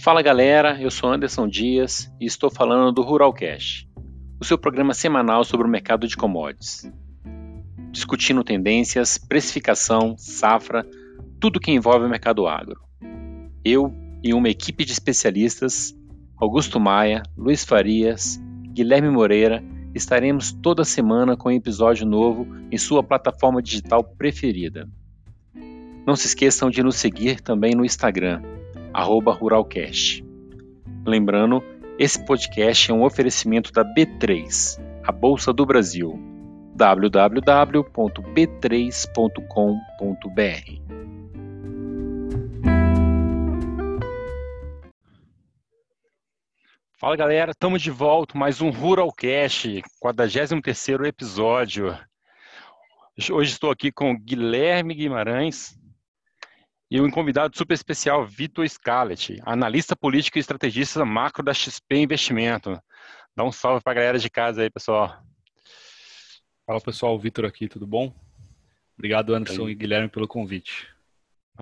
Fala galera, eu sou Anderson Dias e estou falando do Ruralcast, o seu programa semanal sobre o mercado de commodities. Discutindo tendências, precificação, safra, tudo que envolve o mercado agro. Eu e uma equipe de especialistas, Augusto Maia, Luiz Farias, Guilherme Moreira, estaremos toda semana com um episódio novo em sua plataforma digital preferida. Não se esqueçam de nos seguir também no Instagram, ruralcast. Lembrando, esse podcast é um oferecimento da B3, a Bolsa do Brasil, www.b3.com.br. Fala galera, estamos de volta, mais um Ruralcast, 43º episódio. Hoje estou aqui com Guilherme Guimarães, e um convidado super especial, Vitor Scalet, analista político e estrategista macro da XP Investimento. Dá um salve para a galera de casa aí, pessoal. Fala pessoal, Vitor aqui, tudo bom? Obrigado, Anderson e Guilherme, pelo convite.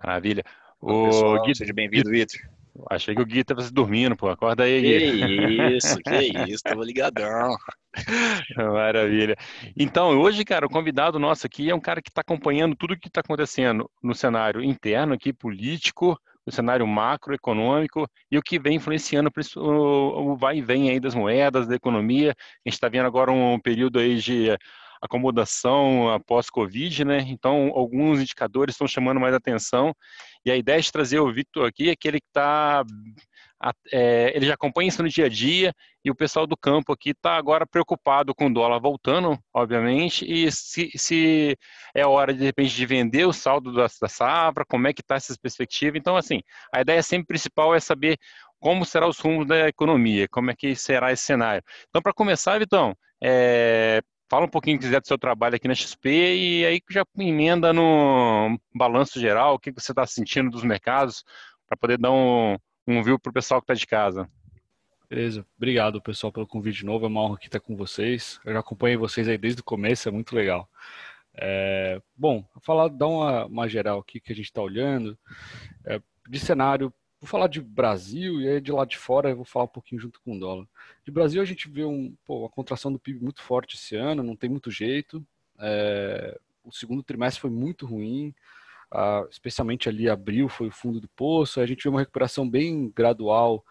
Maravilha. O pessoal. Seja bem-vindo, Vitor. Achei que o Gui estava se dormindo, pô. Acorda aí, Gui. Que isso, que isso, tava ligadão. Maravilha. Então, hoje, cara, o convidado nosso aqui é um cara que está acompanhando tudo o que está acontecendo no cenário interno aqui, político, no cenário macroeconômico e o que vem influenciando o vai e vem aí das moedas, da economia. A gente está vendo agora um período aí de acomodação após Covid, né? Então, alguns indicadores estão chamando mais atenção. E a ideia de trazer o Victor aqui é que ele está. É, ele já acompanha isso no dia a dia e o pessoal do campo aqui está agora preocupado com o dólar voltando, obviamente, e se, se, é hora de, repente de vender o saldo da, da safra, como é que está essa perspectiva. Então, assim, a ideia sempre principal é saber como será os rumos da economia, como é que será esse cenário. Então, para começar, Vitão, é, Fala um pouquinho, quiser, do seu trabalho aqui na XP e aí já emenda no balanço geral, o que você está sentindo dos mercados, para poder dar um, um view para o pessoal que está de casa. Beleza, obrigado pessoal pelo convite de novo, é uma honra aqui estar com vocês. Eu já acompanhei vocês aí desde o começo, é muito legal. É, bom, falar, dar uma, uma geral aqui que a gente está olhando, é, de cenário Vou falar de Brasil e aí de lá de fora eu vou falar um pouquinho junto com o dólar. De Brasil a gente vê um, pô, uma contração do PIB muito forte esse ano, não tem muito jeito. É, o segundo trimestre foi muito ruim, especialmente ali abril foi o fundo do poço. A gente vê uma recuperação bem gradual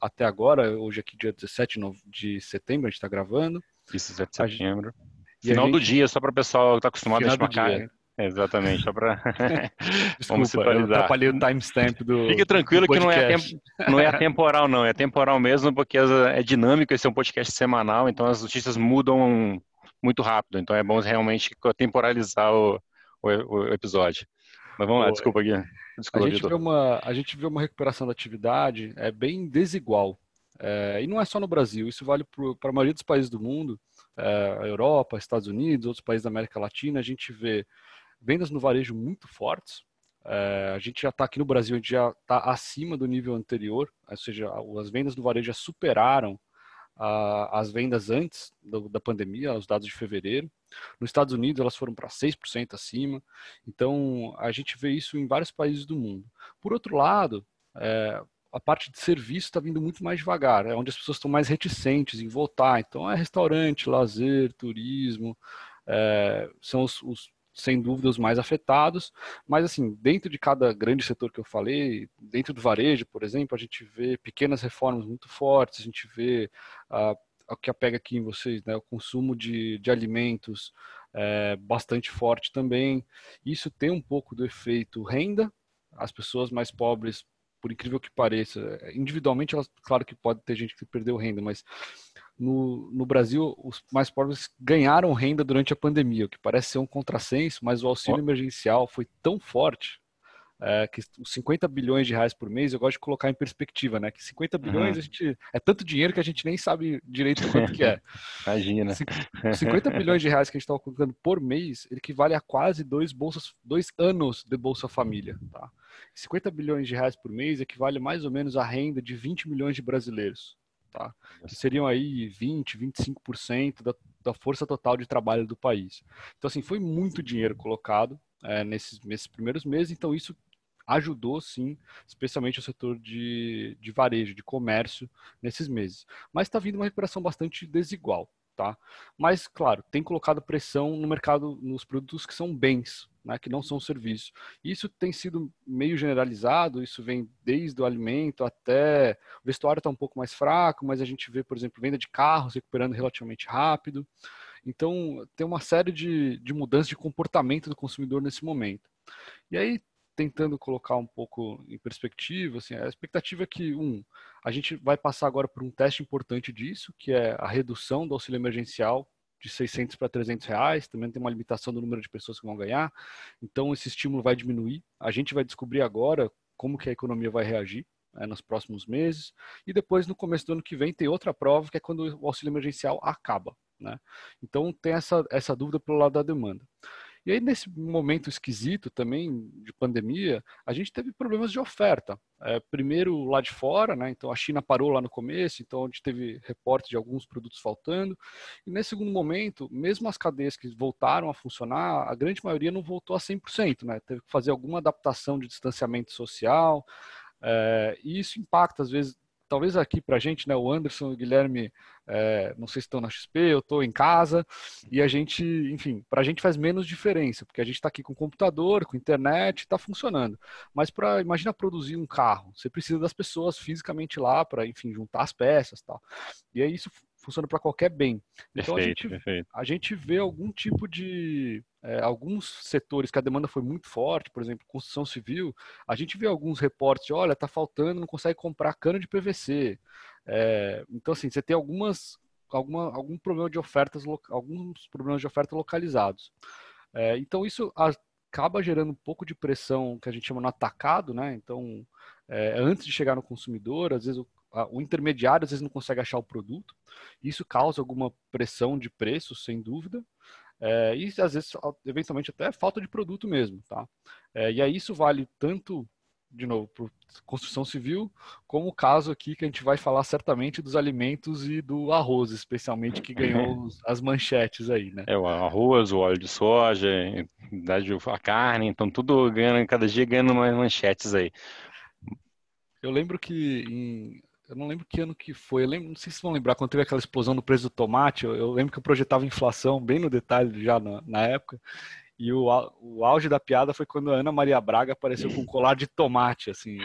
até agora. Hoje aqui dia 17 de setembro a gente está gravando. Isso, 17 de setembro. Final gente... do dia, só para o pessoal que está acostumado a esmacar. Exatamente, só para eu atrapalhei o timestamp do. Fique tranquilo do que não é, não é atemporal, não. É temporal mesmo, porque é dinâmico. Esse é um podcast semanal, então as notícias mudam muito rápido. Então é bom realmente temporalizar o, o, o episódio. Mas vamos lá, desculpa aqui. Desculpa, a, gente vê uma, a gente vê uma recuperação da atividade é bem desigual. É, e não é só no Brasil, isso vale para a maioria dos países do mundo, é, a Europa, Estados Unidos, outros países da América Latina. A gente vê vendas no varejo muito fortes. É, a gente já está aqui no Brasil, a gente já está acima do nível anterior, ou seja, as vendas no varejo já superaram a, as vendas antes do, da pandemia, os dados de fevereiro. Nos Estados Unidos, elas foram para 6% acima. Então, a gente vê isso em vários países do mundo. Por outro lado, é, a parte de serviço está vindo muito mais devagar, é onde as pessoas estão mais reticentes em voltar. Então, é restaurante, lazer, turismo, é, são os, os sem dúvida os mais afetados, mas assim, dentro de cada grande setor que eu falei, dentro do varejo, por exemplo, a gente vê pequenas reformas muito fortes, a gente vê uh, o que apega aqui em vocês, né, o consumo de, de alimentos é, bastante forte também. Isso tem um pouco do efeito renda, as pessoas mais pobres, por incrível que pareça, individualmente, elas, claro que pode ter gente que perdeu renda, mas no, no Brasil, os mais pobres ganharam renda durante a pandemia, o que parece ser um contrassenso, mas o auxílio emergencial foi tão forte é, que os 50 bilhões de reais por mês, eu gosto de colocar em perspectiva, né? Que 50 bilhões uhum. a gente, é tanto dinheiro que a gente nem sabe direito quanto que é. Imagina. 50 bilhões de reais que a gente está colocando por mês, ele equivale a quase dois, bolsas, dois anos de Bolsa Família. Tá? 50 bilhões de reais por mês equivale mais ou menos à renda de 20 milhões de brasileiros tá? que seriam aí 20, 25% da, da força total de trabalho do país. Então, assim, foi muito dinheiro colocado é, nesses, nesses primeiros meses, então isso ajudou sim, especialmente o setor de, de varejo, de comércio nesses meses. Mas está vindo uma recuperação bastante desigual. Tá? Mas, claro, tem colocado pressão no mercado, nos produtos que são bens, né, que não são serviços. Isso tem sido meio generalizado, isso vem desde o alimento até. O vestuário está um pouco mais fraco, mas a gente vê, por exemplo, venda de carros recuperando relativamente rápido. Então, tem uma série de, de mudanças de comportamento do consumidor nesse momento. E aí, tentando colocar um pouco em perspectiva, assim, a expectativa é que, um, a gente vai passar agora por um teste importante disso, que é a redução do auxílio emergencial de 600 para 300 reais, também tem uma limitação do número de pessoas que vão ganhar, então esse estímulo vai diminuir. A gente vai descobrir agora como que a economia vai reagir né, nos próximos meses, e depois no começo do ano que vem tem outra prova, que é quando o auxílio emergencial acaba. Né? Então tem essa, essa dúvida pelo lado da demanda. E aí, nesse momento esquisito também de pandemia, a gente teve problemas de oferta. É, primeiro lá de fora, né? Então a China parou lá no começo, então a gente teve reportes de alguns produtos faltando. E nesse segundo momento, mesmo as cadeias que voltaram a funcionar, a grande maioria não voltou a 100%, né? Teve que fazer alguma adaptação de distanciamento social. É, e isso impacta, às vezes, talvez aqui para a gente, né, o Anderson e o Guilherme, é, não sei se estão na XP, eu estou em casa, e a gente, enfim, para a gente faz menos diferença, porque a gente está aqui com computador, com internet, está funcionando. Mas para, imagina produzir um carro, você precisa das pessoas fisicamente lá para, enfim, juntar as peças tal. E aí isso funciona para qualquer bem. Então perfeito, a, gente, perfeito. a gente vê algum tipo de. É, alguns setores que a demanda foi muito forte, por exemplo, construção civil, a gente vê alguns reportes olha, está faltando, não consegue comprar cano de PVC. É, então, assim, você tem algumas, alguma, algum problema de ofertas, alguns problemas de oferta localizados. É, então, isso acaba gerando um pouco de pressão que a gente chama no atacado, né? Então, é, antes de chegar no consumidor, às vezes o o intermediário às vezes não consegue achar o produto, isso causa alguma pressão de preço, sem dúvida, é, e às vezes, eventualmente, até falta de produto mesmo, tá? É, e aí isso vale tanto, de novo, para construção civil, como o caso aqui que a gente vai falar certamente dos alimentos e do arroz, especialmente, que ganhou as manchetes aí, né? É, o arroz, o óleo de soja, a carne, então tudo ganhando, cada dia ganhando mais manchetes aí. Eu lembro que em eu não lembro que ano que foi. Eu lembro, não sei se vão lembrar, quando teve aquela explosão no preço do tomate, eu, eu lembro que eu projetava inflação bem no detalhe já na, na época. E o, o auge da piada foi quando a Ana Maria Braga apareceu com um colar de tomate, assim.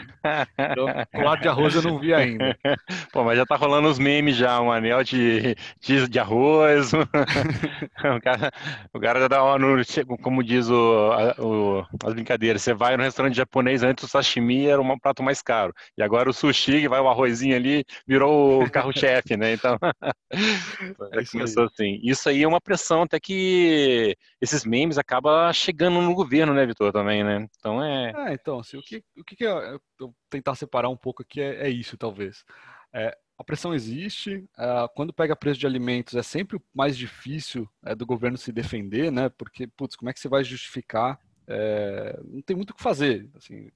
Então, colar de arroz eu não vi ainda. Pô, mas já tá rolando os memes já, um anel de, de, de arroz. o, cara, o cara já dá uma, no, como diz o, o, as brincadeiras, você vai no restaurante japonês, antes o sashimi era um prato mais caro. E agora o sushi, vai o arrozinho ali, virou o carro-chefe, né? Então, é começou assim. Isso aí é uma pressão até que esses memes acabam acaba chegando no governo, né, Vitor, também, né? Então é. É, então, assim, o que, o que, que eu, tentar separar um pouco aqui é, é isso, talvez. É, a pressão existe. É, quando pega preço de alimentos, é sempre mais difícil é, do governo se defender, né? Porque, putz, como é que você vai justificar? É, não tem muito o que fazer. Assim,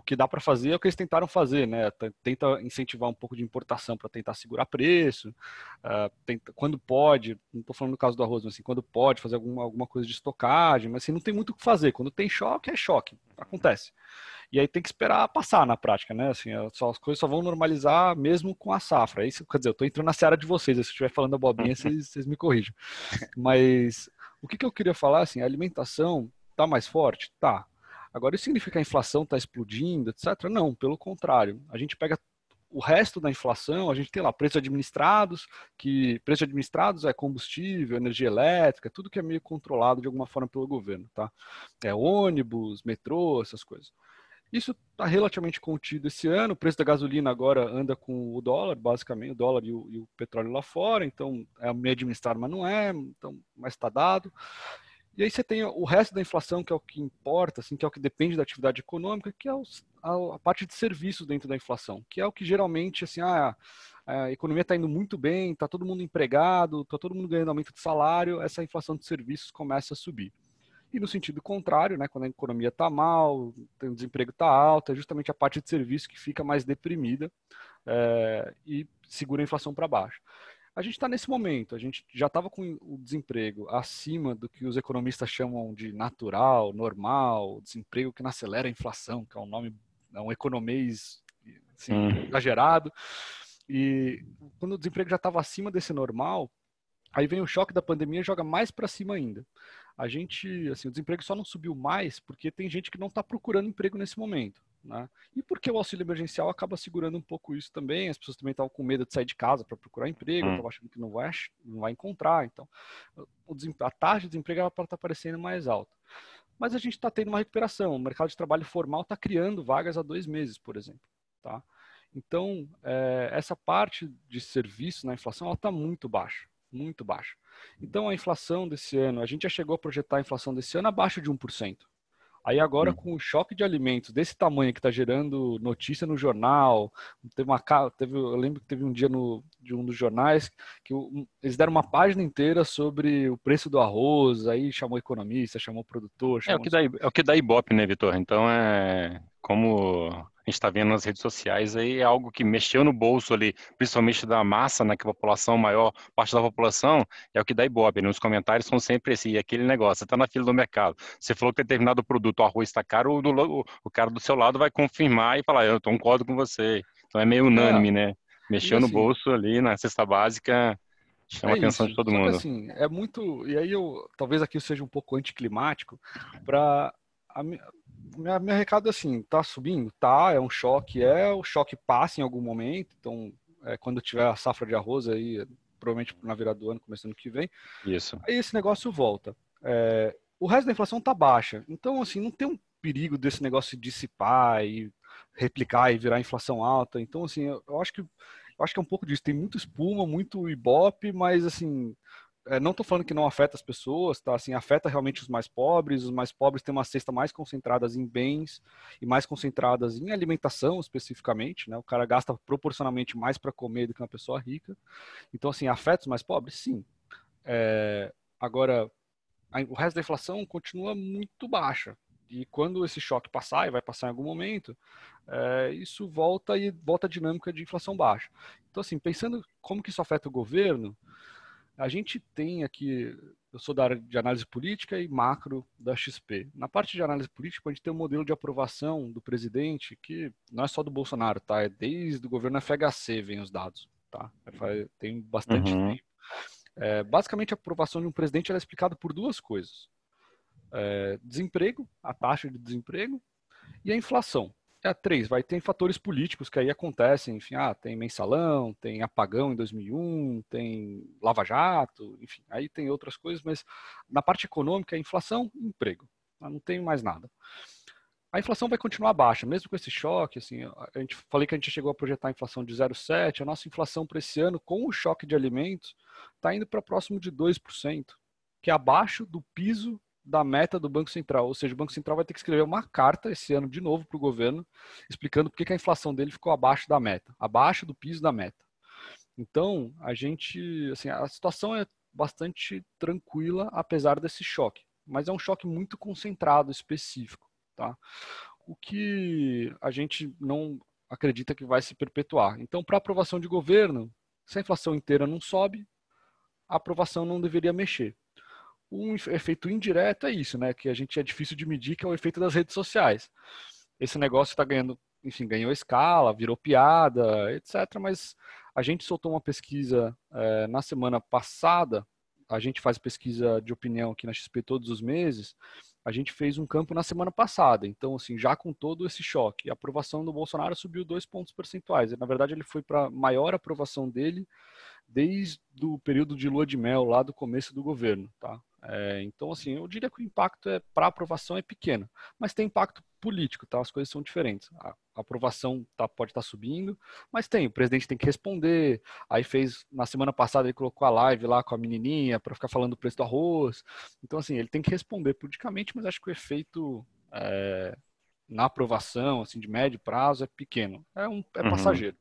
o que dá para fazer é o que eles tentaram fazer, né? Tenta incentivar um pouco de importação para tentar segurar preço, uh, tenta, quando pode, não estou falando no caso do arroz, mas assim, quando pode fazer alguma, alguma coisa de estocagem, mas assim, não tem muito o que fazer. Quando tem choque, é choque, acontece. E aí tem que esperar passar na prática, né? Assim, é só, as coisas só vão normalizar mesmo com a safra. Isso, quer dizer, eu estou entrando na seara de vocês, se eu estiver falando abobrinha, vocês, vocês me corrijam. Mas o que, que eu queria falar, assim, a alimentação está mais forte? Tá Agora, isso significa que a inflação está explodindo, etc? Não, pelo contrário. A gente pega o resto da inflação, a gente tem lá preços administrados, que preço administrados é combustível, energia elétrica, tudo que é meio controlado de alguma forma pelo governo, tá? É ônibus, metrô, essas coisas. Isso está relativamente contido esse ano. O preço da gasolina agora anda com o dólar, basicamente, o dólar e o, e o petróleo lá fora. Então, é meio administrado, mas não é. Então, mas está dado. E aí você tem o resto da inflação, que é o que importa, assim, que é o que depende da atividade econômica, que é os, a, a, parte de serviços dentro da inflação, que é o que geralmente, assim, ah, a economia está indo muito bem, está todo mundo empregado, está todo mundo ganhando aumento de salário, essa inflação de serviços começa a subir. E no sentido contrário, né, quando a economia está mal, o desemprego está alto, é justamente a parte de serviço que fica mais deprimida é, e segura a inflação para baixo. A gente está nesse momento, a gente já estava com o desemprego acima do que os economistas chamam de natural, normal, desemprego que não acelera a inflação, que é um nome, é um economês assim, hum. exagerado. E quando o desemprego já estava acima desse normal, aí vem o choque da pandemia e joga mais para cima ainda. A gente, assim, o desemprego só não subiu mais porque tem gente que não está procurando emprego nesse momento. Né? E porque o auxílio emergencial acaba segurando um pouco isso também, as pessoas também estavam com medo de sair de casa para procurar emprego, estavam hum. achando que não vai, não vai encontrar, então a taxa de desemprego está aparecendo mais alta. Mas a gente está tendo uma recuperação, o mercado de trabalho formal está criando vagas há dois meses, por exemplo. Tá? Então, é, essa parte de serviço na inflação está muito baixa, muito baixa. Então, a inflação desse ano, a gente já chegou a projetar a inflação desse ano abaixo de 1%. Aí agora, com o choque de alimentos desse tamanho que está gerando notícia no jornal, teve uma teve, eu lembro que teve um dia no, de um dos jornais que um, eles deram uma página inteira sobre o preço do arroz, aí chamou economista, chamou produtor. Chamou é, o que dá, é o que dá Ibope, né, Vitor? Então é como a gente está vendo nas redes sociais aí é algo que mexeu no bolso ali, principalmente da massa, né, que a população, maior parte da população, é o que dá ibope. Né? Os comentários são sempre assim, aquele negócio, você está na fila do mercado, você falou que determinado produto, o arroz está caro, o, do, o, cara do seu lado vai confirmar e falar, eu concordo com você. Então é meio unânime, é. né? Mexeu assim, no bolso ali, na cesta básica, chama é a atenção isso. de todo Só mundo. Assim, é muito, e aí eu, talvez aqui eu seja um pouco anticlimático, para minha, meu recado é assim, tá subindo? Tá, é um choque, é, o choque passa em algum momento, então é, quando tiver a safra de arroz aí, provavelmente na virada do ano, começando que vem, Isso. aí esse negócio volta. É, o resto da inflação tá baixa, então assim, não tem um perigo desse negócio de dissipar e replicar e virar inflação alta, então assim, eu, eu acho que eu acho que é um pouco disso, tem muito espuma, muito ibope, mas assim, não estou falando que não afeta as pessoas, tá? Assim, afeta realmente os mais pobres. Os mais pobres têm uma cesta mais concentradas em bens e mais concentradas em alimentação, especificamente, né? O cara gasta proporcionalmente mais para comer do que uma pessoa rica. Então, assim, afeta os mais pobres? Sim. É, agora, a, o resto da inflação continua muito baixa. E quando esse choque passar, e vai passar em algum momento, é, isso volta e volta a dinâmica de inflação baixa. Então, assim, pensando como que isso afeta o governo, a gente tem aqui, eu sou da área de análise política e macro da XP. Na parte de análise política, a gente tem um modelo de aprovação do presidente que não é só do Bolsonaro, tá? É desde o governo FHC vem os dados, tá? Tem bastante uhum. tempo. É, basicamente, a aprovação de um presidente é explicada por duas coisas: é, desemprego, a taxa de desemprego, e a inflação. É três, vai ter fatores políticos que aí acontecem, enfim, ah, tem mensalão, tem apagão em 2001, tem lava-jato, enfim, aí tem outras coisas, mas na parte econômica inflação e emprego, tá? não tem mais nada. A inflação vai continuar baixa, mesmo com esse choque, assim, a gente falei que a gente chegou a projetar a inflação de 0,7, a nossa inflação para esse ano, com o choque de alimentos, está indo para próximo de 2%, que é abaixo do piso da meta do Banco Central. Ou seja, o Banco Central vai ter que escrever uma carta esse ano de novo para o governo, explicando por que a inflação dele ficou abaixo da meta, abaixo do piso da meta. Então, a gente, assim, a situação é bastante tranquila, apesar desse choque. Mas é um choque muito concentrado, específico, tá? O que a gente não acredita que vai se perpetuar. Então, para aprovação de governo, se a inflação inteira não sobe, a aprovação não deveria mexer. Um efeito indireto é isso, né? Que a gente é difícil de medir, que é o efeito das redes sociais. Esse negócio está ganhando, enfim, ganhou escala, virou piada, etc. Mas a gente soltou uma pesquisa é, na semana passada. A gente faz pesquisa de opinião aqui na XP todos os meses. A gente fez um campo na semana passada. Então, assim, já com todo esse choque, a aprovação do Bolsonaro subiu dois pontos percentuais. Na verdade, ele foi para maior aprovação dele desde o período de lua de mel lá do começo do governo, tá? É, então, assim, eu diria que o impacto é, para aprovação é pequeno, mas tem impacto político, tá? As coisas são diferentes. A, aprovação tá, pode estar tá subindo, mas tem, o presidente tem que responder. Aí fez, na semana passada, ele colocou a live lá com a menininha para ficar falando do preço do arroz. Então, assim, ele tem que responder politicamente, mas acho que o efeito é, na aprovação, assim, de médio prazo, é pequeno. É, um, é uhum. passageiro.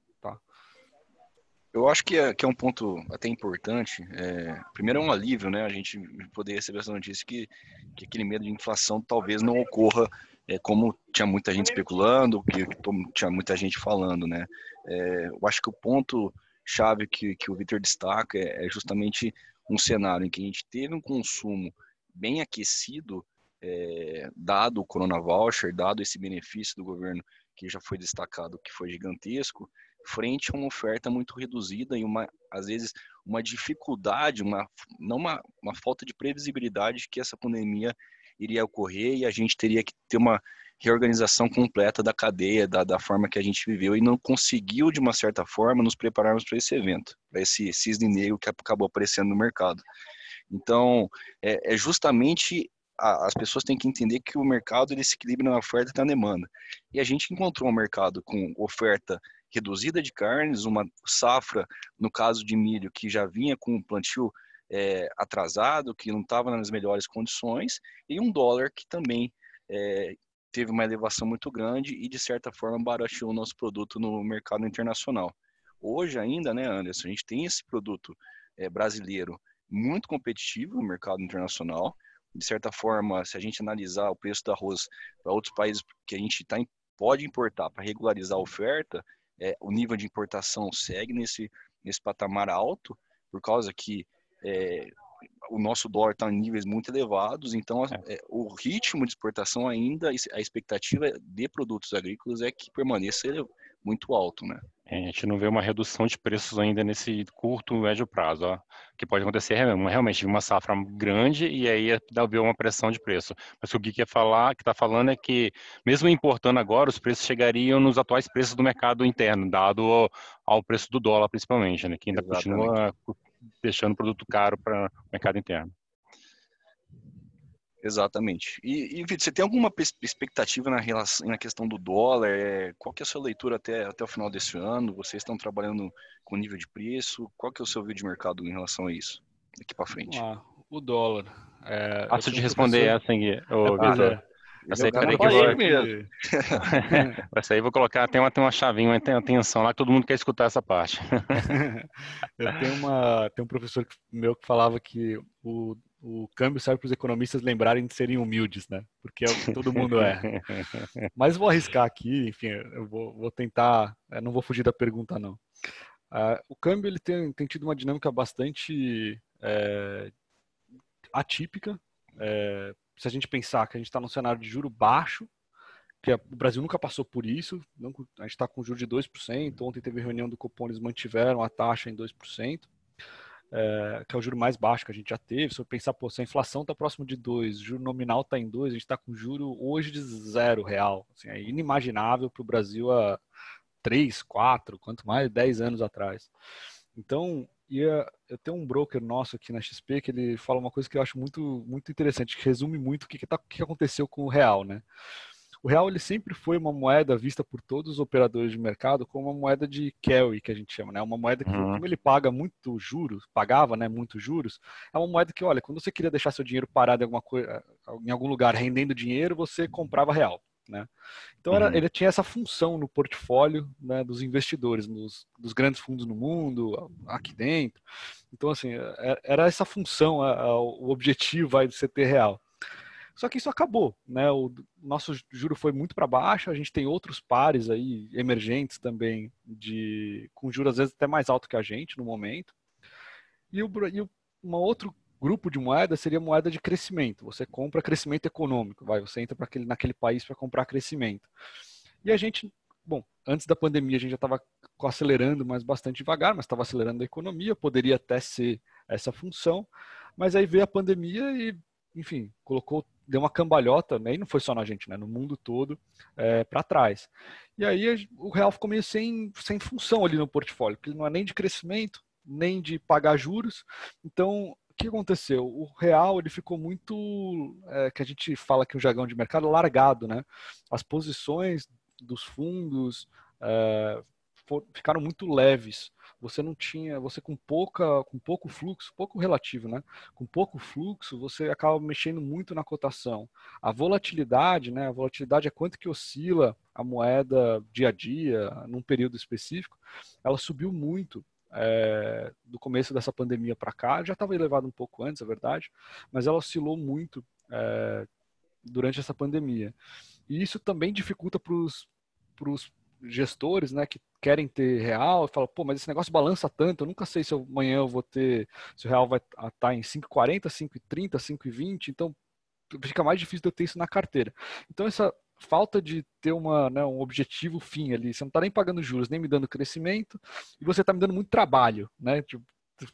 Eu acho que é, que é um ponto até importante. É, primeiro é um alívio, né? A gente poder receber essa notícia que, que aquele medo de inflação talvez não ocorra é, como tinha muita gente especulando, que, que tinha muita gente falando, né? É, eu acho que o ponto chave que, que o Vitor destaca é, é, justamente um cenário em que a gente teve um consumo bem aquecido, é, dado o Corona Voucher, dado esse benefício do governo que já foi destacado, que foi gigantesco, frente a uma oferta muito reduzida e uma, às vezes, uma dificuldade, uma, não uma, uma falta de previsibilidade de que essa pandemia iria ocorrer e a gente teria que ter uma reorganização completa da cadeia, da, da forma que a gente viveu e não conseguiu, de uma certa forma, nos prepararmos para esse evento, para esse cisne negro que acabou aparecendo no mercado. Então, é, é justamente as pessoas têm que entender que o mercado ele se equilibra na oferta e na demanda. E a gente encontrou um mercado com oferta reduzida de carnes, uma safra, no caso de milho, que já vinha com um plantio é, atrasado, que não estava nas melhores condições, e um dólar que também é, teve uma elevação muito grande e, de certa forma, barateou o nosso produto no mercado internacional. Hoje ainda, né, Anderson, a gente tem esse produto é, brasileiro muito competitivo no mercado internacional. De certa forma, se a gente analisar o preço do arroz para outros países que a gente tá, pode importar para regularizar a oferta, é, o nível de importação segue nesse, nesse patamar alto, por causa que é, o nosso dólar está em níveis muito elevados, então é. É, o ritmo de exportação ainda, a expectativa de produtos agrícolas é que permaneça muito alto, né? É, a gente não vê uma redução de preços ainda nesse curto, médio prazo, ó. Que pode acontecer é realmente uma safra grande e aí dá ver uma pressão de preço. Mas o que o Gui quer falar, que está falando é que mesmo importando agora, os preços chegariam nos atuais preços do mercado interno, dado ao, ao preço do dólar principalmente, né? Que ainda Exatamente. continua deixando o produto caro para o mercado interno. Exatamente. E, e Vitor, você tem alguma expectativa na, relação, na questão do dólar? É, qual que é a sua leitura até, até o final desse ano? Vocês estão trabalhando com nível de preço? Qual que é o seu vídeo de mercado em relação a isso? Daqui para frente. Ah, o dólar. É, Fácil de responder essa, ô, Vitor. É. Essa aí, peraí que eu vou... mesmo. essa aí vou colocar, tem uma, tem uma chavinha, uma atenção lá que todo mundo quer escutar essa parte. eu tenho, uma, tem um professor meu que falava que o, o câmbio serve para os economistas lembrarem de serem humildes, né? Porque é o que todo mundo é. Mas vou arriscar aqui, enfim, eu vou, vou tentar, eu não vou fugir da pergunta não. Uh, o câmbio ele tem, tem tido uma dinâmica bastante é, atípica, é, se a gente pensar que a gente está num cenário de juro baixo, que o Brasil nunca passou por isso, não, a gente está com juro de 2%, ontem teve reunião do Copom, eles mantiveram a taxa em 2%, é, que é o juro mais baixo que a gente já teve. Se eu pensar, pô, se a inflação está próximo de 2, o juro nominal está em 2, a gente está com juro hoje de zero real. Assim, é inimaginável para o Brasil há 3, 4, quanto mais 10 anos atrás. Então, e eu tenho um broker nosso aqui na XP que ele fala uma coisa que eu acho muito, muito interessante, que resume muito o que, que, tá, que aconteceu com o real, né? O real ele sempre foi uma moeda vista por todos os operadores de mercado como uma moeda de carry, que a gente chama, né? Uma moeda que, uhum. como ele paga muito juros, pagava, né, muito juros, é uma moeda que, olha, quando você queria deixar seu dinheiro parado em alguma coisa, em algum lugar rendendo dinheiro, você comprava real. Né? Então era, uhum. ele tinha essa função no portfólio né, dos investidores, nos, dos grandes fundos no mundo, aqui dentro. Então, assim, é, era essa função, o objetivo vai de CT real. Só que isso acabou, né? O nosso juro foi muito para baixo, a gente tem outros pares aí emergentes também de com juros às vezes até mais alto que a gente no momento. E, o, e uma outro grupo de moeda seria moeda de crescimento. Você compra crescimento econômico, vai, você entra aquele naquele país para comprar crescimento. E a gente, bom, antes da pandemia a gente já estava acelerando, mas bastante devagar, mas estava acelerando a economia, poderia até ser essa função, mas aí veio a pandemia e, enfim, colocou deu uma cambalhota, e não foi só na gente, né? no mundo todo, é, para trás. E aí o real ficou meio sem, sem função ali no portfólio, porque ele não é nem de crescimento, nem de pagar juros. Então, que aconteceu? O real ele ficou muito, é, que a gente fala que o jargão de mercado, largado, né? As posições dos fundos é, for, ficaram muito leves. Você não tinha, você com pouca, com pouco fluxo, pouco relativo, né? Com pouco fluxo, você acaba mexendo muito na cotação. A volatilidade, né? A volatilidade é quanto que oscila a moeda dia a dia, num período específico. Ela subiu muito é, do começo dessa pandemia para cá, já estava elevado um pouco antes, é verdade, mas ela oscilou muito é, durante essa pandemia. E isso também dificulta para os gestores, né, que querem ter real, e fala, pô, mas esse negócio balança tanto, eu nunca sei se eu, amanhã eu vou ter, se o real vai estar tá em 5,40, 5,30, 5,20, então fica mais difícil de eu ter isso na carteira. Então essa falta de ter uma, né, um objetivo fim ali, você não está nem pagando juros, nem me dando crescimento, e você está me dando muito trabalho, né? Tipo,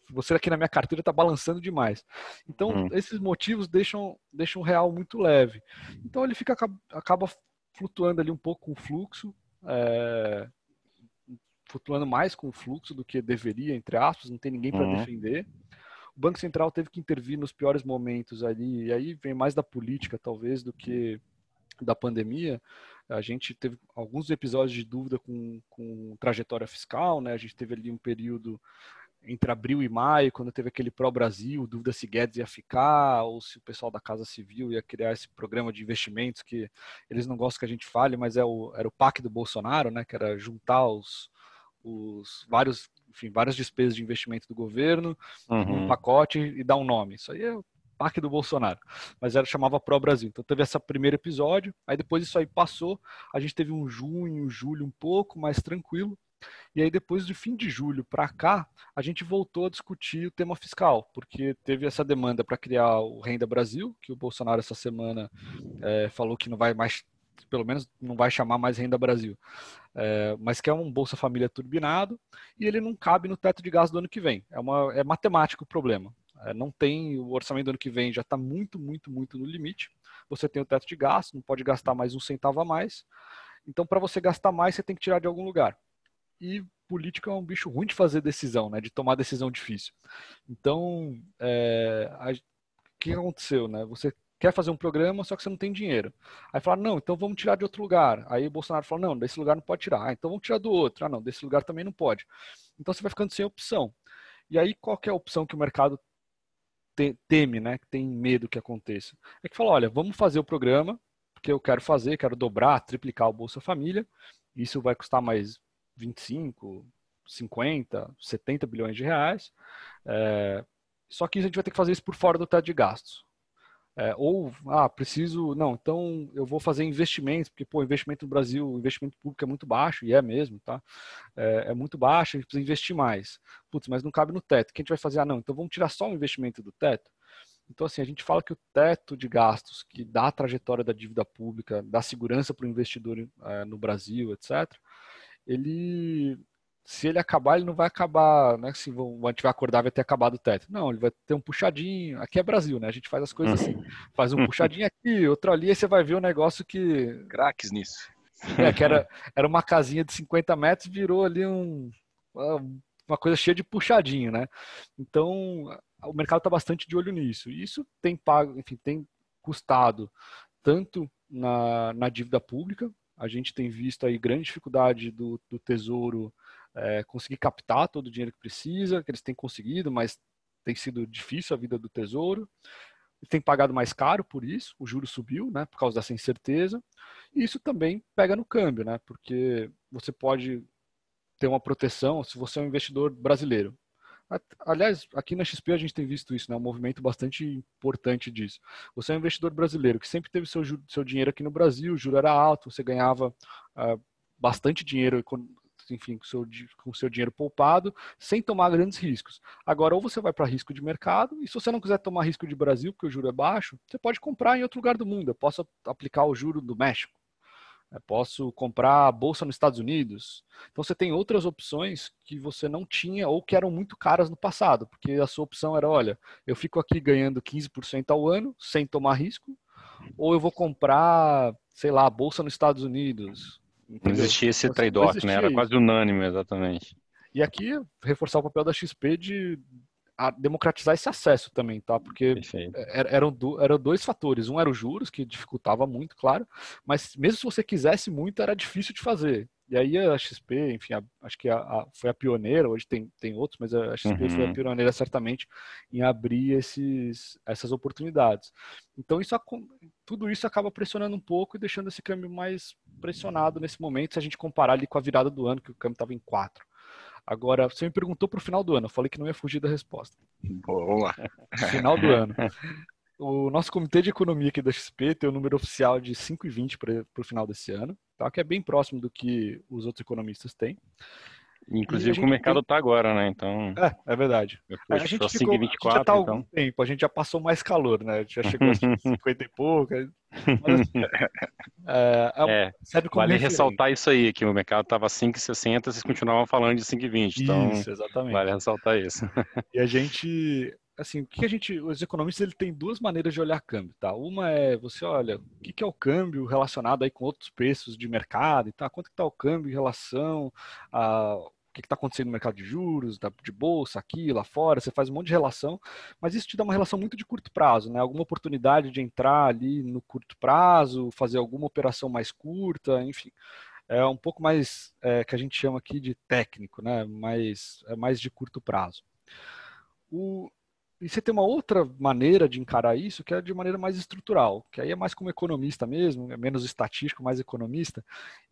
você aqui na minha carteira está balançando demais. Então, hum. esses motivos deixam, deixam o real muito leve. Então, ele fica acaba flutuando ali um pouco com o fluxo, é, flutuando mais com o fluxo do que deveria, entre aspas, não tem ninguém para uhum. defender. O Banco Central teve que intervir nos piores momentos ali, e aí vem mais da política, talvez, do que da pandemia. A gente teve alguns episódios de dúvida com, com trajetória fiscal, né? A gente teve ali um período entre abril e maio, quando teve aquele pró-Brasil, dúvida se Guedes ia ficar, ou se o pessoal da Casa Civil ia criar esse programa de investimentos que eles não gostam que a gente fale, mas é o, era o PAC do Bolsonaro, né, que era juntar os, os vários, enfim, várias despesas de investimento do governo uhum. pacote e dar um nome. Isso aí é o PAC do Bolsonaro, mas era chamava Pro Brasil. Então teve esse primeiro episódio, aí depois isso aí passou, a gente teve um junho, julho um pouco mais tranquilo, e aí, depois do fim de julho para cá, a gente voltou a discutir o tema fiscal, porque teve essa demanda para criar o Renda Brasil, que o Bolsonaro essa semana é, falou que não vai mais, pelo menos não vai chamar mais Renda Brasil, é, mas que é um Bolsa Família turbinado, e ele não cabe no teto de gás do ano que vem. É, uma, é matemático o problema. É, não tem, o orçamento do ano que vem já está muito, muito, muito no limite. Você tem o teto de gasto, não pode gastar mais um centavo a mais. Então, para você gastar mais, você tem que tirar de algum lugar e política é um bicho ruim de fazer decisão, né? De tomar decisão difícil. Então, é, a, o que aconteceu, né? Você quer fazer um programa, só que você não tem dinheiro. Aí fala, não, então vamos tirar de outro lugar. Aí o Bolsonaro fala, não, desse lugar não pode tirar. Ah, então vamos tirar do outro. Ah, não, desse lugar também não pode. Então você vai ficando sem opção. E aí qual é a opção que o mercado teme, né? Que tem medo que aconteça? É que fala, olha, vamos fazer o programa, porque eu quero fazer, quero dobrar, triplicar o Bolsa Família. Isso vai custar mais 25, 50, 70 bilhões de reais. É, só que a gente vai ter que fazer isso por fora do teto de gastos. É, ou, ah, preciso, não, então eu vou fazer investimentos, porque, pô, investimento no Brasil, o investimento público é muito baixo, e é mesmo, tá? É, é, muito baixo, a gente precisa investir mais. Putz, mas não cabe no teto. O que a gente vai fazer? Ah, não, então vamos tirar só o investimento do teto. Então, assim, a gente fala que o teto de gastos, que dá a trajetória da dívida pública, dá segurança para o investidor é, no Brasil, etc., ele se ele acabar, ele não vai acabar, né? Se a gente vai acordar, vai ter acabado o teto. Não, ele vai ter um puxadinho. Aqui é Brasil, né? A gente faz as coisas assim. Faz um puxadinho aqui, outro ali, aí você vai ver um negócio que. Craques nisso. É, que era, era uma casinha de 50 metros, virou ali um, uma coisa cheia de puxadinho, né? Então, o mercado está bastante de olho nisso. E isso tem pago, enfim, tem custado tanto na, na dívida pública, a gente tem visto aí grande dificuldade do, do Tesouro é, conseguir captar todo o dinheiro que precisa, que eles têm conseguido, mas tem sido difícil a vida do Tesouro. Tem pagado mais caro por isso, o juro subiu, né, por causa dessa incerteza. E isso também pega no câmbio, né, porque você pode ter uma proteção se você é um investidor brasileiro. Aliás, aqui na XP a gente tem visto isso, né? Um movimento bastante importante disso. Você é um investidor brasileiro que sempre teve seu, seu dinheiro aqui no Brasil, o juro era alto, você ganhava uh, bastante dinheiro, enfim, com seu, com seu dinheiro poupado, sem tomar grandes riscos. Agora, ou você vai para risco de mercado, e se você não quiser tomar risco de Brasil, porque o juro é baixo, você pode comprar em outro lugar do mundo. Eu posso aplicar o juro do México eu posso comprar bolsa nos Estados Unidos. Então você tem outras opções que você não tinha ou que eram muito caras no passado, porque a sua opção era, olha, eu fico aqui ganhando 15% ao ano sem tomar risco, ou eu vou comprar, sei lá, bolsa nos Estados Unidos. Entendeu? Não existia esse trade-off, né? Era quase unânime, exatamente. E aqui, reforçar o papel da XP de democratizar esse acesso também, tá? Porque eram, eram dois fatores. Um era os juros, que dificultava muito, claro, mas mesmo se você quisesse muito, era difícil de fazer. E aí a XP, enfim, a, acho que a, a, foi a pioneira, hoje tem, tem outros, mas a XP uhum. foi a uhum. pioneira certamente em abrir esses, essas oportunidades. Então isso, tudo isso acaba pressionando um pouco e deixando esse câmbio mais pressionado nesse momento, se a gente comparar ali com a virada do ano, que o câmbio estava em 4. Agora, você me perguntou para o final do ano, eu falei que não ia fugir da resposta. Boa. Final do ano. o nosso comitê de economia aqui da XP tem o um número oficial de 5,20 para o final desse ano, tá? que é bem próximo do que os outros economistas têm. Inclusive o mercado está tem... agora, né? Então. É, é verdade. Depois a gente ficou, 24, a gente já tá há algum então. tempo, a gente já passou mais calor, né? Já chegou a 50 e pouco. Mas, assim, é, é, serve como vale referente. ressaltar isso aí, que o mercado estava 5,60, vocês continuavam falando de 5,20. Então, isso, exatamente. vale ressaltar isso. E a gente, assim, o que a gente, os economistas ele tem duas maneiras de olhar câmbio, tá? Uma é você olha o que, que é o câmbio relacionado aí com outros preços de mercado e tá? Quanto está o câmbio em relação a o que está acontecendo no mercado de juros, de bolsa, aqui, lá fora, você faz um monte de relação, mas isso te dá uma relação muito de curto prazo, né? Alguma oportunidade de entrar ali no curto prazo, fazer alguma operação mais curta, enfim. É um pouco mais é, que a gente chama aqui de técnico, né? Mais, é mais de curto prazo. O, e você tem uma outra maneira de encarar isso, que é de maneira mais estrutural, que aí é mais como economista mesmo, é menos estatístico, mais economista,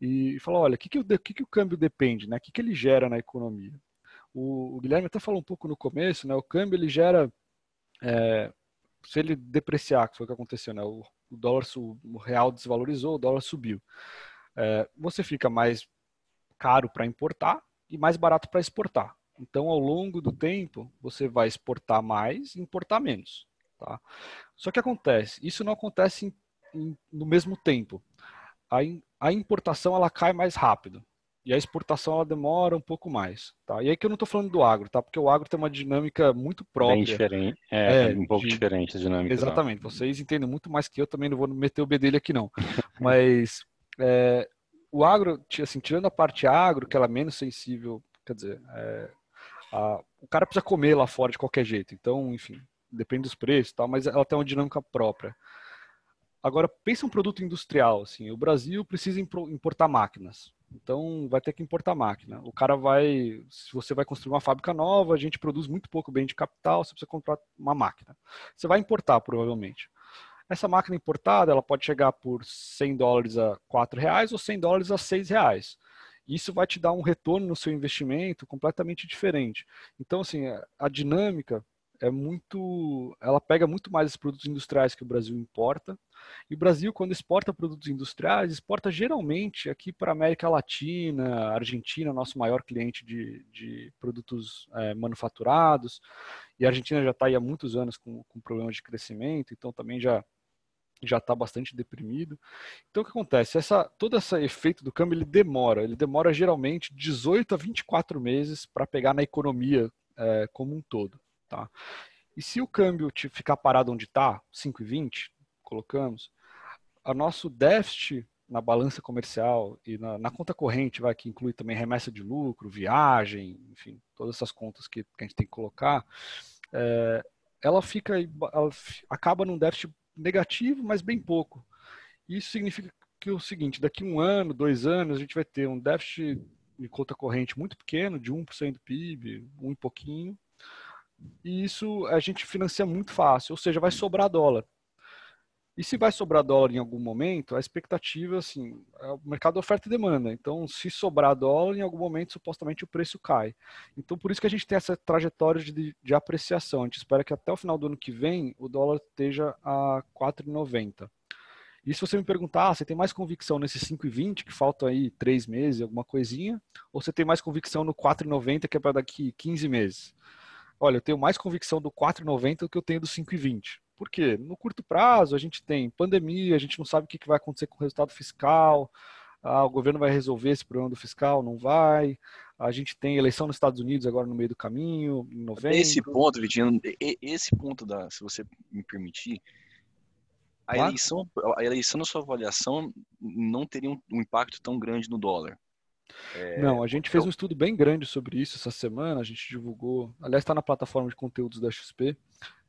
e fala, olha, o que, que, o, que, que o câmbio depende, né? O que, que ele gera na economia? O, o, Guilherme até falou um pouco no começo, né? O câmbio ele gera, é, se ele depreciar, que foi o que aconteceu, né? O, o dólar, o real desvalorizou, o dólar subiu. É, você fica mais caro para importar e mais barato para exportar. Então, ao longo do tempo, você vai exportar mais e importar menos. Tá? Só que acontece, isso não acontece em, em, no mesmo tempo. A, in, a, importação ela cai mais rápido e a exportação ela demora um pouco mais. Tá? E aí que eu não estou falando do agro, tá? porque o agro tem uma dinâmica muito própria. Bem diferente, é, é um pouco de, diferente a dinâmica. Exatamente, vocês entendem muito mais que eu, também não vou meter o bedelho aqui não. Mas é, o agro, assim, tirando a parte agro, que ela é menos sensível, quer dizer, é, o cara precisa comer lá fora de qualquer jeito. Então, enfim, depende dos preços e tal, mas ela tem uma dinâmica própria. Agora, pensa um produto industrial, assim, o Brasil precisa importar máquinas. Então, vai ter que importar máquina. O cara vai, se você vai construir uma fábrica nova, a gente produz muito pouco bem de capital, você precisa comprar uma máquina. Você vai importar, provavelmente. Essa máquina importada, ela pode chegar por 100 dólares a 4 reais ou 100 dólares a 6 reais isso vai te dar um retorno no seu investimento completamente diferente. Então, assim, a dinâmica é muito, ela pega muito mais os produtos industriais que o Brasil importa. E o Brasil, quando exporta produtos industriais, exporta geralmente aqui para a América Latina, Argentina, nosso maior cliente de, de produtos é, manufaturados. E a Argentina já está aí há muitos anos com, com problemas de crescimento, então também já já está bastante deprimido. Então o que acontece? Essa, todo esse efeito do câmbio ele demora, ele demora geralmente 18 a 24 meses para pegar na economia é, como um todo. Tá? E se o câmbio ficar parado onde está, 5,20, colocamos, a nosso déficit na balança comercial e na, na, conta corrente, vai, que inclui também remessa de lucro, viagem, enfim, todas essas contas que, que a gente tem que colocar, é, ela fica, ela acaba num déficit negativo, mas bem pouco. Isso significa que o seguinte, daqui um ano, dois anos, a gente vai ter um déficit de conta corrente muito pequeno, de 1% do PIB, um pouquinho, e isso a gente financia muito fácil, ou seja, vai sobrar dólar. E se vai sobrar dólar em algum momento, a expectativa, assim, é o mercado oferta e demanda. Então, se sobrar dólar, em algum momento, supostamente o preço cai. Então, por isso que a gente tem essa trajetória de, de apreciação. A gente espera que até o final do ano que vem o dólar esteja a 4,90. E se você me perguntar, ah, você tem mais convicção nesses 5,20, que faltam aí três meses, alguma coisinha, ou você tem mais convicção no 4,90, que é para daqui 15 meses? Olha, eu tenho mais convicção do 4,90 do que eu tenho do 5,20. Por quê? No curto prazo, a gente tem pandemia, a gente não sabe o que vai acontecer com o resultado fiscal, ah, o governo vai resolver esse problema do fiscal, não vai. A gente tem eleição nos Estados Unidos agora no meio do caminho, em novembro. Esse ponto, Vitinho, esse ponto da, se você me permitir, a claro. eleição, a eleição na sua avaliação não teria um, um impacto tão grande no dólar. É, não, a gente fez um estudo bem grande sobre isso essa semana, a gente divulgou, aliás está na plataforma de conteúdos da XP,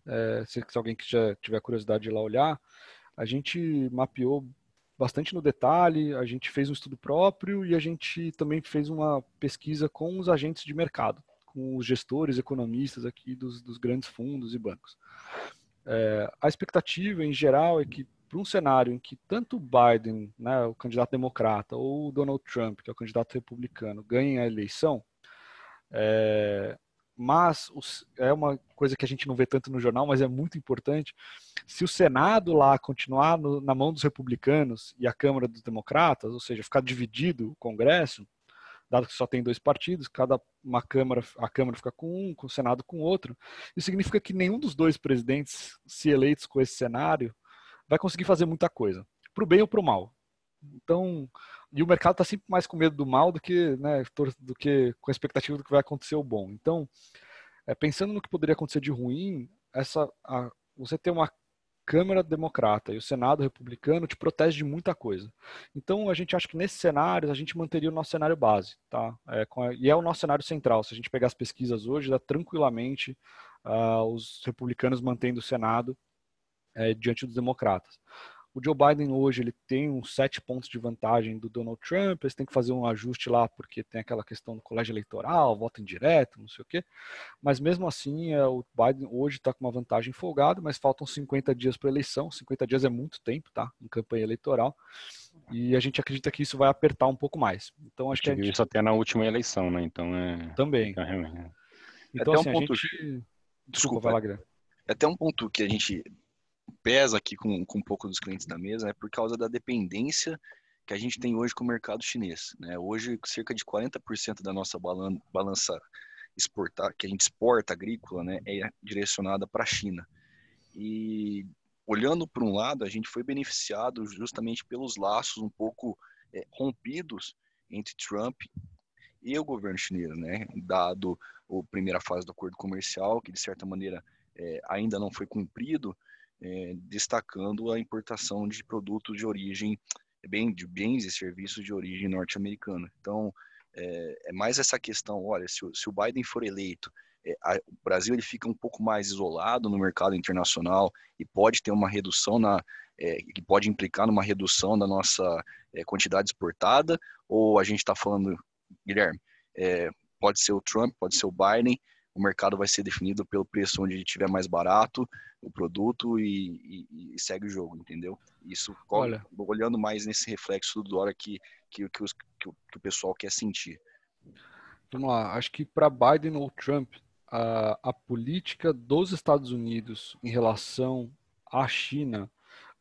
é, se, se, alguém que já tiver curiosidade de ir lá olhar, a gente mapeou bastante no detalhe, a gente fez um estudo próprio e a gente também fez uma pesquisa com os agentes de mercado, com os gestores, economistas aqui dos, dos grandes fundos e bancos. É, a expectativa, em geral, é que para um cenário em que tanto Biden, né, o candidato democrata, ou Donald Trump, que é o candidato republicano, ganhem a eleição, é, mas os, é uma coisa que a gente não vê tanto no jornal, mas é muito importante. Se o Senado lá continuar no, na mão dos republicanos e a Câmara dos democratas, ou seja, ficar dividido o Congresso, dado que só tem dois partidos, cada uma câmara, a Câmara fica com um, com o Senado com outro, isso significa que nenhum dos dois presidentes, se eleitos com esse cenário, vai conseguir fazer muita coisa, para o bem ou para o mal. Então, e o mercado está sempre mais com medo do mal do que, né, do que com a expectativa do que vai acontecer o bom. Então, é, pensando no que poderia acontecer de ruim, essa, a, você ter uma Câmara Democrata e o Senado Republicano te protege de muita coisa. Então, a gente acha que nesses cenários a gente manteria o nosso cenário base, tá? É, a, e é o nosso cenário central. Se a gente pegar as pesquisas hoje, dá tranquilamente uh, os republicanos mantendo o Senado é, diante dos democratas. O Joe Biden hoje ele tem uns sete pontos de vantagem do Donald Trump, eles têm que fazer um ajuste lá porque tem aquela questão do colégio eleitoral, voto indireto, não sei o quê. Mas mesmo assim, é, o Biden hoje está com uma vantagem folgada, mas faltam 50 dias para a eleição. 50 dias é muito tempo, tá? Em campanha eleitoral. E a gente acredita que isso vai apertar um pouco mais. Então acho que a gente... isso até na última eleição, né? Então é também. É então assim, um ponto... a gente Desculpa, Desculpa vai lá, Guilherme. É até um ponto que a gente pesa aqui com, com um pouco dos clientes da mesa é por causa da dependência que a gente tem hoje com o mercado chinês. Né? Hoje, cerca de 40% da nossa balança exportar, que a gente exporta agrícola, né, é direcionada para a China. E olhando para um lado, a gente foi beneficiado justamente pelos laços um pouco é, rompidos entre Trump e o governo chinês, né? Dado a primeira fase do acordo comercial, que de certa maneira é, ainda não foi cumprido, é, destacando a importação de produtos de origem, bem, de bens e serviços de origem norte-americana. Então, é, é, mais essa questão, olha, se, se o Biden for eleito, é, a, o Brasil ele fica um pouco mais isolado no mercado internacional e pode ter uma redução na, é, que pode implicar numa redução da nossa é, quantidade exportada, ou a gente está falando, Guilherme, é, pode ser o Trump, pode ser o Biden, o mercado vai ser definido pelo preço onde estiver mais barato o produto e, e, e segue o jogo, entendeu? Isso Olha, olhando mais nesse reflexo do dólar que, que, que, os, que, o, que o pessoal quer sentir. Vamos lá, acho que para Biden ou Trump, a, a política dos Estados Unidos em relação à China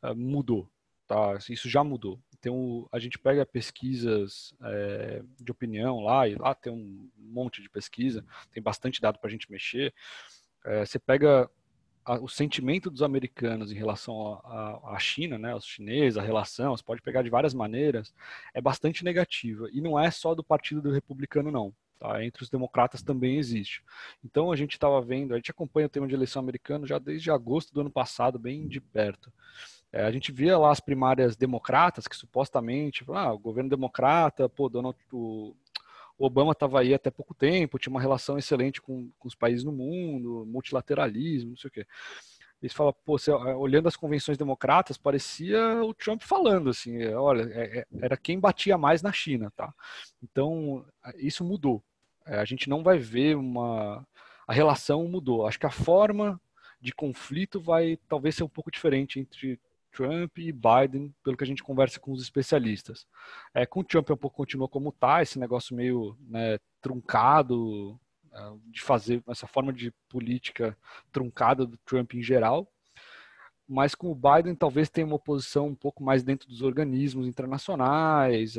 uh, mudou, tá? Isso já mudou. Então, a gente pega pesquisas é, de opinião lá, e lá tem um monte de pesquisa, tem bastante dado para a gente mexer. É, você pega a, o sentimento dos americanos em relação à China, né, os chineses, a relação, você pode pegar de várias maneiras, é bastante negativa. E não é só do Partido do Republicano, não. Tá? Entre os democratas também existe. Então a gente estava vendo, a gente acompanha o tema de eleição americano já desde agosto do ano passado, bem de perto. É, a gente via lá as primárias democratas, que supostamente, ah, o governo democrata, pô, Donald, o, Obama estava aí até pouco tempo, tinha uma relação excelente com, com, os países no mundo, multilateralismo, não sei o quê. Eles falam, pô, você, olhando as convenções democratas, parecia o Trump falando assim, é, olha, é, é, era quem batia mais na China, tá? Então, isso mudou. É, a gente não vai ver uma... A relação mudou. Acho que a forma de conflito vai talvez ser um pouco diferente entre Trump e Biden, pelo que a gente conversa com os especialistas. É, com o Trump um pouco continua como está, esse negócio meio né, truncado, é, de fazer essa forma de política truncada do Trump em geral. Mas com o Biden talvez tenha uma oposição um pouco mais dentro dos organismos internacionais,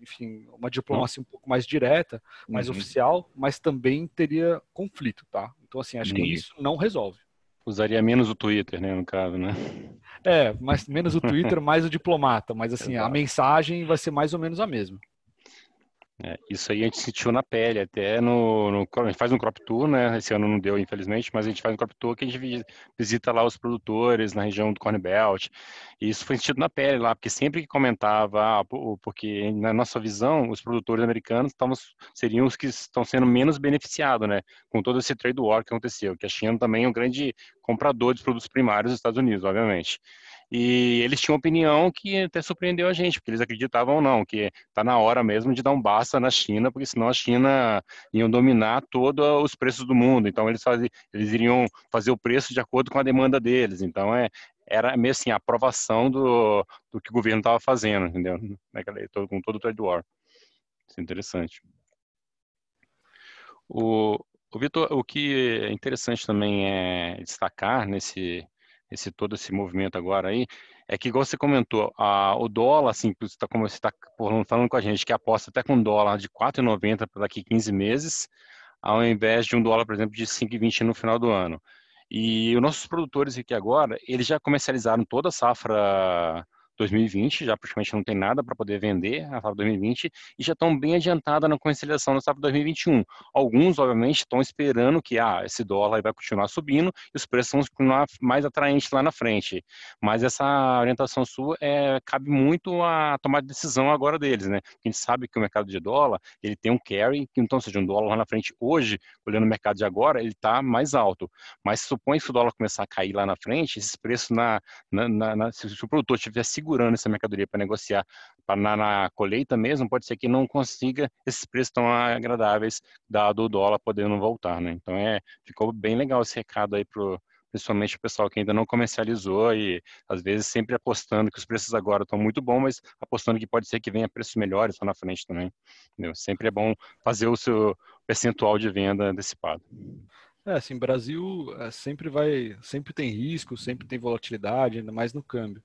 enfim, uma diplomacia um pouco mais direta, mais uhum. oficial, mas também teria conflito, tá? Então assim, acho uhum. que isso não resolve. Usaria menos o Twitter, né, no caso, né? É, mas menos o Twitter, mais o diplomata. Mas assim, a mensagem vai ser mais ou menos a mesma. É, isso aí a gente sentiu na pele, até no, no, A gente faz um crop tour, né? Esse ano não deu, infelizmente, mas a gente faz um crop tour que a gente visita lá os produtores na região do Corn Belt. E isso foi sentido na pele lá, porque sempre que comentava, ah, porque na nossa visão, os produtores americanos tavam, seriam os que estão sendo menos beneficiados, né? Com todo esse trade war que aconteceu, que a China também é um grande comprador de produtos primários dos Estados Unidos, obviamente. E eles tinham opinião que até surpreendeu a gente, porque eles acreditavam não, que está na hora mesmo de dar um basta na China, porque senão a China iam dominar todos os preços do mundo. Então eles, faziam, eles iriam fazer o preço de acordo com a demanda deles. Então é, era meio assim, a aprovação do, do que o governo estava fazendo, entendeu? Com todo o trade war. Isso é interessante. O, O Vitor, o que é interessante também é destacar nesse, esse todo esse movimento agora aí é que, igual você comentou, a, o dólar, assim, tá, como você está falando com a gente, que aposta até com dólar de 4,90 para daqui 15 meses, ao invés de um dólar, por exemplo, de 5,20 no final do ano. E os nossos produtores aqui agora, eles já comercializaram toda a safra 2020, já praticamente não tem nada para poder vender a safra 2020 e já estão bem adiantada na conciliação da safra 2021. Alguns, obviamente, estão esperando que ah, esse dólar vai continuar subindo e os preços vão continuar mais atraentes lá na frente. Mas essa orientação sua é, cabe muito a tomar decisão agora deles, né? A gente sabe que o mercado de dólar ele tem um carry, então, seja um dólar lá na frente hoje, olhando o mercado de agora, ele está mais alto. Mas supõe que o dólar começar a cair lá na frente, esses preços na, na, na, na se o produtor tiver seguro segurando essa mercadoria para negociar na, na, colheita mesmo, pode ser que não consiga esses preços tão agradáveis, dado o dólar podendo voltar, né? Então, é, ficou bem legal esse recado aí pro, principalmente o pessoal que ainda não comercializou e às vezes sempre apostando que os preços agora estão muito bons, mas apostando que pode ser que venha preços melhores lá na frente também. Entendeu? Sempre é bom fazer o seu percentual de venda antecipado. É, assim, Brasil é, sempre vai, sempre tem risco, sempre tem volatilidade, ainda mais no câmbio.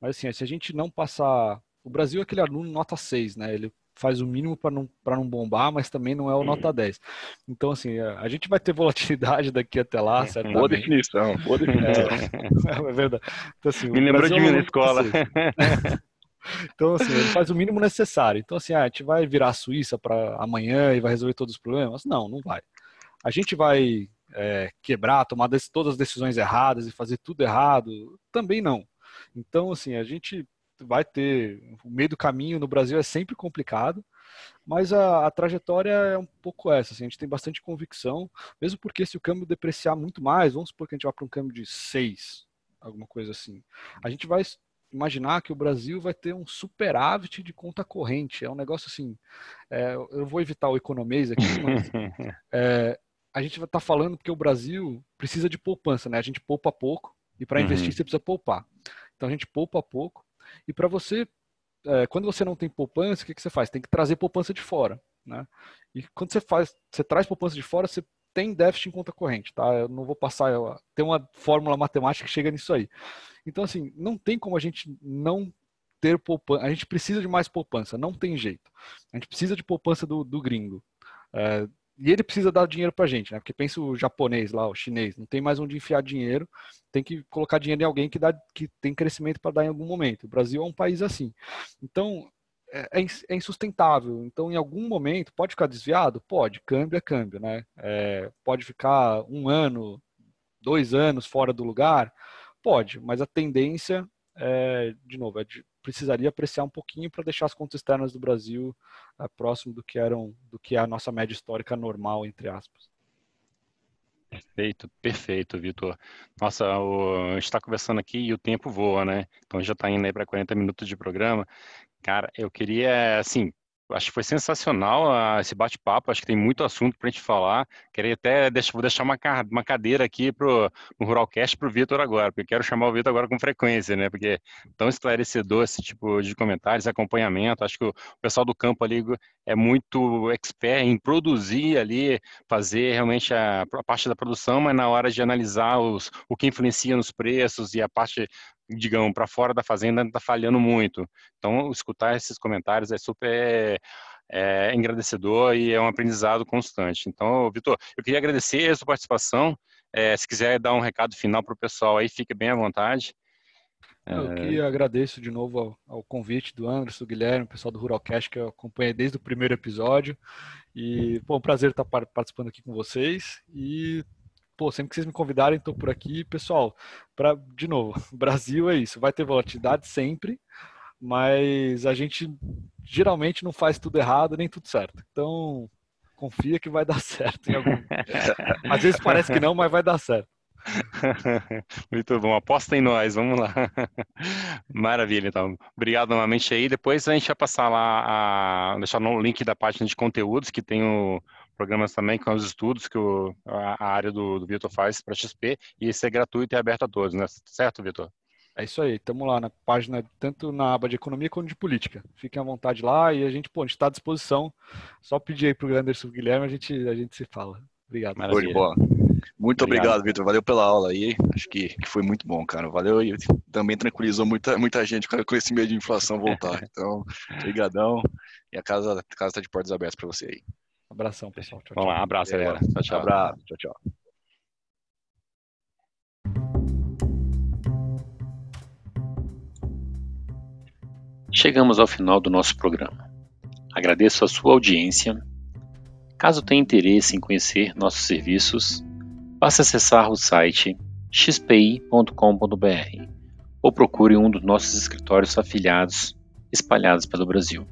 Mas assim, se a gente não passar, o Brasil é aquele aluno nota 6, né? Ele faz o mínimo para não, não bombar, mas também não é o nota 10. Então, assim, a, a gente vai ter volatilidade daqui até lá, certamente. Boa definição, boa definição. É, é verdade. Então, assim, Me lembrou de mim na escola. Então, assim, ele faz o mínimo necessário. Então, assim, ah, a gente vai virar a Suíça para amanhã e vai resolver todos os problemas? Não, não vai. A gente vai é, quebrar, tomar todas as decisões erradas e fazer tudo errado? Também não. Então, assim, a gente vai ter. O meio do caminho no Brasil é sempre complicado, mas a, a, trajetória é um pouco essa. Assim, a gente tem bastante convicção, mesmo porque se o câmbio depreciar muito mais, vamos supor que a gente vá para um câmbio de 6, alguma coisa assim, a gente vai imaginar que o Brasil vai ter um superávit de conta corrente. É um negócio assim. É, eu vou evitar o economês aqui, mas é, a gente vai estar tá falando porque o Brasil precisa de poupança, né? A gente poupa pouco e para uhum. investir você precisa poupar. Então a gente poupa pouco e para você, é, quando você não tem poupança, o que, que você faz? Tem que trazer poupança de fora, né? E quando você faz, você traz poupança de fora, você tem déficit em conta corrente, tá? Eu não vou passar, eu, tem uma fórmula matemática que chega nisso aí. Então assim, não tem como a gente não ter poupança, a gente precisa de mais poupança, não tem jeito. A gente precisa de poupança do, do gringo. É, e ele precisa dar dinheiro para a gente, né? Porque pensa o japonês lá, o chinês, não tem mais onde enfiar dinheiro, tem que colocar dinheiro em alguém que, dá, que tem crescimento para dar em algum momento. O Brasil é um país assim. Então, é, é, é, insustentável. Então, em algum momento, pode ficar desviado? Pode. Câmbio é câmbio, né? É, pode ficar um ano, dois anos fora do lugar? Pode, mas a tendência, é, de novo, é de precisaria apreciar um pouquinho para deixar as contas externas do Brasil uh, próximo do que eram do que é a nossa média histórica normal entre aspas. Perfeito, perfeito, Vitor. Nossa, o, a gente está conversando aqui e o tempo voa, né? Então já está indo aí para 40 minutos de programa. Cara, eu queria, assim, Acho que foi sensacional uh, esse bate-papo. Acho que tem muito assunto para a gente falar. Queria até deixar, vou deixar uma, uma cadeira aqui pro, no Ruralcast para o Vitor agora, porque eu quero chamar o Vitor agora com frequência, né? Porque tão esclarecedor esse tipo de comentários, acompanhamento. Acho que o, o pessoal do campo ali é muito expert em produzir ali, fazer realmente a, a parte da produção, mas na hora de analisar os, o que influencia nos preços e a parte digamos, para fora da fazenda está falhando muito. Então, escutar esses comentários é super é, engrandecedor e é um aprendizado constante. Então, Vitor, eu queria agradecer a sua participação. É, se quiser dar um recado final para o pessoal aí, fique bem à vontade. Eu que agradeço de novo ao, ao, convite do Anderson, do Guilherme, o pessoal do Ruralcast, que eu acompanhei desde o primeiro episódio. E, pô, um prazer estar participando aqui com vocês. E pô, sempre que vocês me convidarem, estou por aqui. Pessoal, para de novo, Brasil é isso, vai ter volatilidade sempre, mas a gente geralmente não faz tudo errado nem tudo certo. Então, confia que vai dar certo algum. Às vezes parece que não, mas vai dar certo. Muito bom, aposta em nós, vamos lá. Maravilha, então. Obrigado novamente aí. Depois a gente vai passar lá, a, deixar no link da página de conteúdos que tem o, programas também, com os estudos que o, a, a, área do, do Vitor faz para XP, e esse é gratuito e é aberto a todos, né? Certo, Vitor? É isso aí, estamos lá na página, tanto na aba de economia quanto de política. Fiquem à vontade lá e a gente, pô, está à disposição. Só pedir aí para o Anderson Guilherme, a gente, a gente se fala. Obrigado. Maravilha. Muito obrigado, obrigado Vitor. Valeu pela aula aí. Acho que, que foi muito bom, cara. Valeu e também tranquilizou muita, muita gente com esse medo de inflação voltar. Então, obrigadão. E a casa, a casa tá de portas abertas para você aí. Abração, pessoal. Tchau, Vamos lá, abraço, galera. Tchau, tchau. Abraço. Tchau, tchau. Chegamos ao final do nosso programa. Agradeço a sua audiência. Caso tenha interesse em conhecer nossos serviços, basta acessar o site xpi.com.br ou procure um dos nossos escritórios afiliados espalhados pelo Brasil.